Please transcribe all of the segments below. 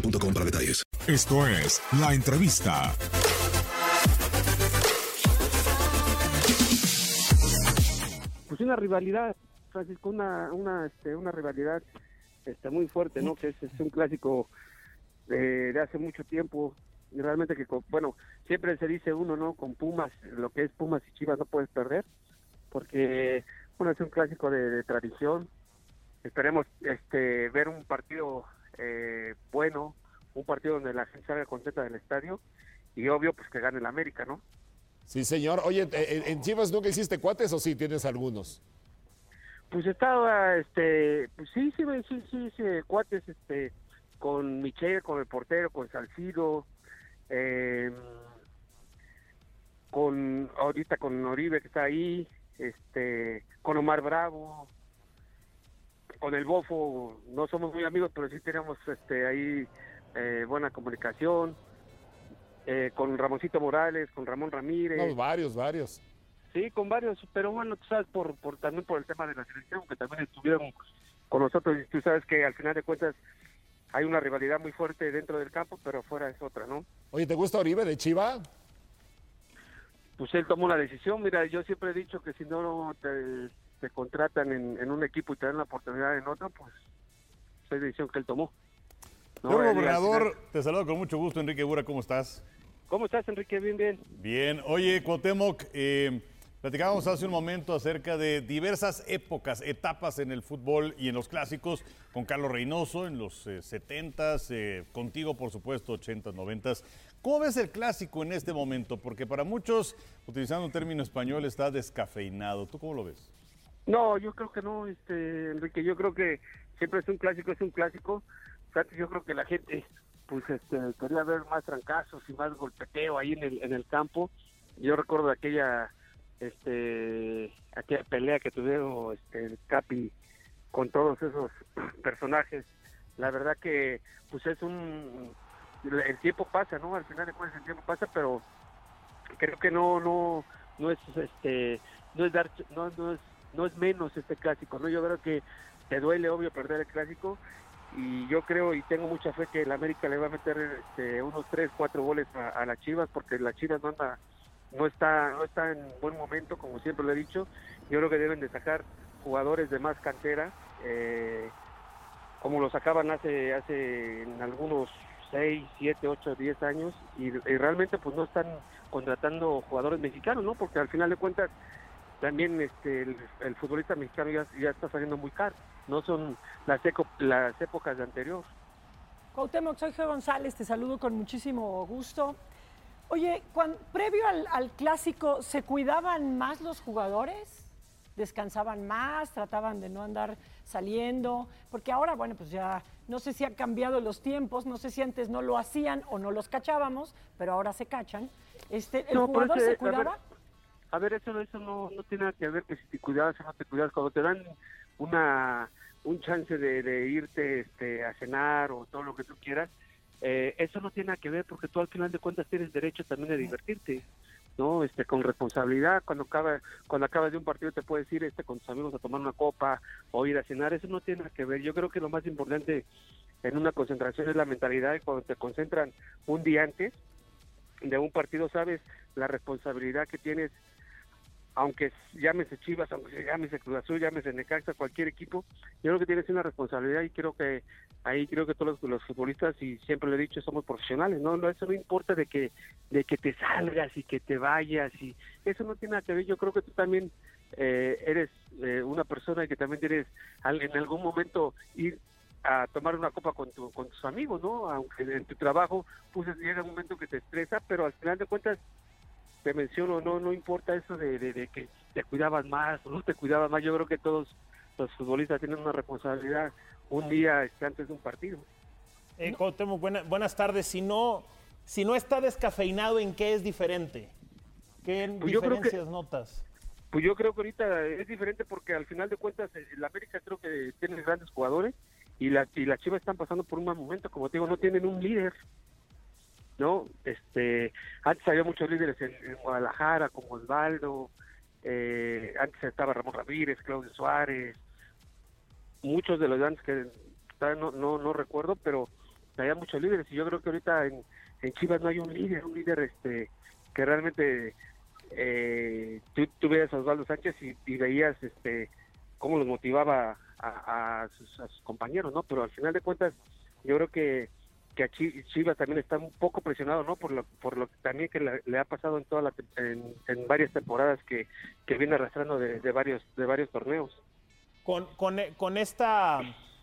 boostmobile.com para detalles. Esto es La Entrevista. pues una rivalidad, Francisco, una, una, este, una rivalidad este, muy fuerte, ¿no? Que es, es un clásico de, de hace mucho tiempo. Y realmente que, con- bueno, siempre se dice uno, ¿no? Con Pumas, lo que es Pumas y Chivas no puedes perder, porque, bueno, es un clásico de, de tradición. Esperemos este, ver un partido eh, bueno, un partido donde la gente salga contenta del estadio y obvio, pues que gane el América, ¿no? Sí, señor. Oye, ¿en, en Chivas nunca hiciste cuates o sí tienes algunos? Pues estaba, este, pues sí, sí, sí, sí, sí, cuates, este, con Michel, con el portero, con Salcido, eh, con, ahorita con Oribe que está ahí, este, con Omar Bravo, con el Bofo, no somos muy amigos, pero sí tenemos, este, ahí eh, buena comunicación, eh, con Ramoncito Morales, con Ramón Ramírez. No, varios, varios. Sí, con varios, pero bueno, tú sabes, por, por también por el tema de la selección, que también estuvieron con nosotros, y tú sabes que al final de cuentas hay una rivalidad muy fuerte dentro del campo, pero afuera es otra, ¿no? Oye, ¿te gusta Oribe de Chiva? Pues él tomó la decisión, mira, yo siempre he dicho que si no te, te contratan en, en un equipo y te dan la oportunidad en otro, pues es la decisión que él tomó. ¿no? Al gobernador, te saludo con mucho gusto, Enrique Bura, ¿cómo estás? ¿Cómo estás, Enrique? Bien, bien. Bien. Oye, Cuauhtémoc, eh, platicábamos hace un momento acerca de diversas épocas, etapas en el fútbol y en los clásicos, con Carlos Reynoso en los eh, 70s, eh, contigo, por supuesto, 80s, 90s. ¿Cómo ves el clásico en este momento? Porque para muchos, utilizando un término español, está descafeinado. ¿Tú cómo lo ves? No, yo creo que no, este, Enrique, yo creo que siempre es un clásico, es un clásico. Antes yo creo que la gente, pues, este, quería ver más trancazos y más golpeteo ahí en el, en el campo. Yo recuerdo aquella, este, aquella pelea que tuvieron, este, Capi con todos esos personajes. La verdad que, pues, es un, el tiempo pasa, ¿no? Al final de cuentas el tiempo pasa, pero creo que no, no, no es, este, no es dar, no, no es, no es menos este clásico, ¿no? Yo creo que te duele, obvio, perder el clásico y yo creo y tengo mucha fe que el América le va a meter este, unos tres, cuatro goles a, a las Chivas porque las Chivas no anda, no está, no está en buen momento, como siempre lo he dicho. Yo creo que deben de sacar jugadores de más cantera, eh, como lo sacaban hace, hace en algunos 6, 7, 8, 10 años y, y realmente pues no están contratando jugadores mexicanos, ¿no? Porque al final de cuentas también este el, el futbolista mexicano ya, ya está saliendo muy caro, no son las, eco- las épocas de anterior. Cuauhtémoc, soy Geo González, te saludo con muchísimo gusto. Oye, previo al, al clásico, ¿se cuidaban más los jugadores? ¿Descansaban más? ¿Trataban de no andar saliendo? Porque ahora, bueno, pues ya no sé si han cambiado los tiempos, no sé si antes no lo hacían o no los cachábamos, pero ahora se cachan. Este, ¿El No, pero jugador ese- se ver, cuidaba? A ver, eso, eso no, no tiene nada que ver que si te cuidabas o no te cuidabas. Cuando te dan una un chance de, de irte este, a cenar o todo lo que tú quieras, eh, eso no tiene nada que ver porque tú al final de cuentas tienes derecho también a divertirte. ¿no? Este, con responsabilidad, cuando acaba, cuando acabas de un partido te puedes ir este, con tus amigos a tomar una copa o ir a cenar, eso no tiene nada que ver. Yo creo que lo más importante en una concentración es la mentalidad y cuando te concentran un día antes de un partido, sabes la responsabilidad que tienes aunque llámese Chivas, aunque llámese Cruz Azul, llámese Necaxa, cualquier equipo, yo creo que tienes una responsabilidad y creo que ahí creo que todos los, futbolistas, y siempre lo he dicho, somos profesionales, ¿no? no Eso no importa de que, de que te salgas y que te vayas, y eso no tiene nada que ver, yo creo que tú también eh, eres eh, una persona que también tienes en algún momento ir a tomar una copa con, tu, con tus amigos, ¿no? Aunque en tu trabajo pues llega un momento que te estresa, pero al final de cuentas te menciono, no no importa eso de, de- de que te cuidabas más o no te cuidabas más, yo creo que todos los futbolistas tienen una responsabilidad un día este, antes de un partido. Eh, Cuauhtémoc, buena- buenas tardes. Si no, si no está descafeinado, ¿en qué es diferente? ¿Qué Pues yo creo que- diferencias notas? Pues yo creo que ahorita es diferente porque al final de cuentas eh, el América creo que tiene grandes jugadores y la y las Chivas están pasando por un mal momento, como te digo, no tienen un líder. ¿No? Este, antes había muchos líderes en, Guadalajara como Osvaldo, eh, antes estaba Ramón Ramírez, Claudio Suárez, muchos de los grandes que no, no, recuerdo, pero había muchos líderes y yo creo que ahorita en, en Chivas no hay un líder, un líder este que realmente eh, tú, tú veías a Osvaldo Sánchez y, y veías este cómo los motivaba a, a sus, a sus compañeros, ¿no? Pero al final de cuentas yo creo que que a Chi- Chivas también está un poco presionado, ¿no? Por lo, por lo que también que le, le ha pasado en toda la, en, en varias temporadas que, que viene arrastrando de, de varios de varios torneos. Con, con- con esta,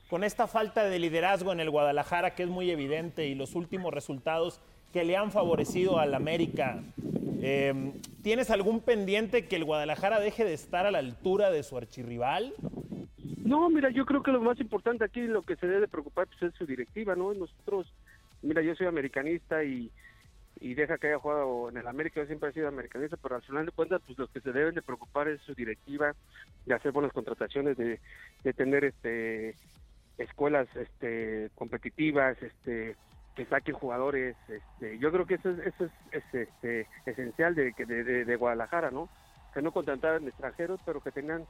con esta falta de liderazgo en el Guadalajara, que es muy evidente, y los últimos resultados que le han favorecido al América, eh, ¿tienes algún pendiente que el Guadalajara deje de estar a la altura de su archirrival? No, mira, yo creo que lo más importante aquí, lo que se debe preocupar, pues es su directiva, ¿no? Nosotros, mira, yo soy americanista y, y deja que haya jugado en el América, yo siempre he sido americanista, pero al final de cuentas, pues lo que se deben de preocupar es su directiva, de hacer buenas contrataciones, de, de tener este escuelas este competitivas, este que saquen jugadores, este, yo creo que eso es, eso es, es, este, esencial de, de, de- Guadalajara, ¿no? Que no contrataran extranjeros, pero que tengan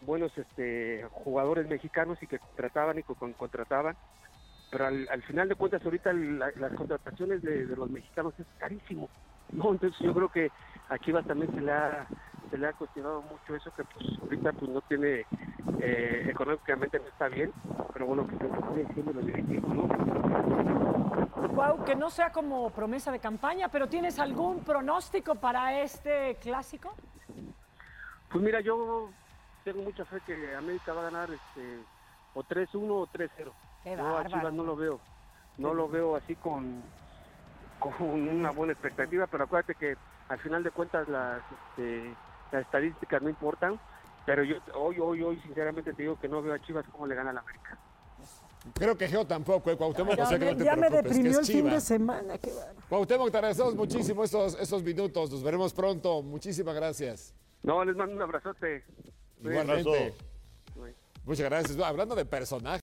buenos este jugadores mexicanos y que contrataban y con- contrataban pero al, al final de cuentas ahorita la- las contrataciones de, de los mexicanos es carísimo no entonces yo creo que a Chivas también se le ha se le ha cuestionado mucho eso que pues ahorita pues no tiene eh, económicamente no está bien pero bueno que se diciendo los directivos no Guau, que no sea como promesa de campaña, pero ¿tienes algún pronóstico para este clásico? pues mira yo tengo mucha fe que América va a ganar este o 3-1 o 3-0 Qué no a. Chivas no lo veo no lo veo así con con una buena expectativa pero acuérdate que al final de cuentas las este, las estadísticas no importan pero yo hoy hoy hoy sinceramente te digo que no veo a Chivas cómo le gana a la América Creo que Geo tampoco, eh, Cuauhtémoc, o sea que no te ya me deprimió el fin de semana. qué bárbaro. Cuauhtémoc, te agradecemos muchísimo estos, estos minutos. Nos veremos pronto. Muchísimas gracias. no les mando un abrazote Igualmente. Muchas gracias. Hablando de personajes.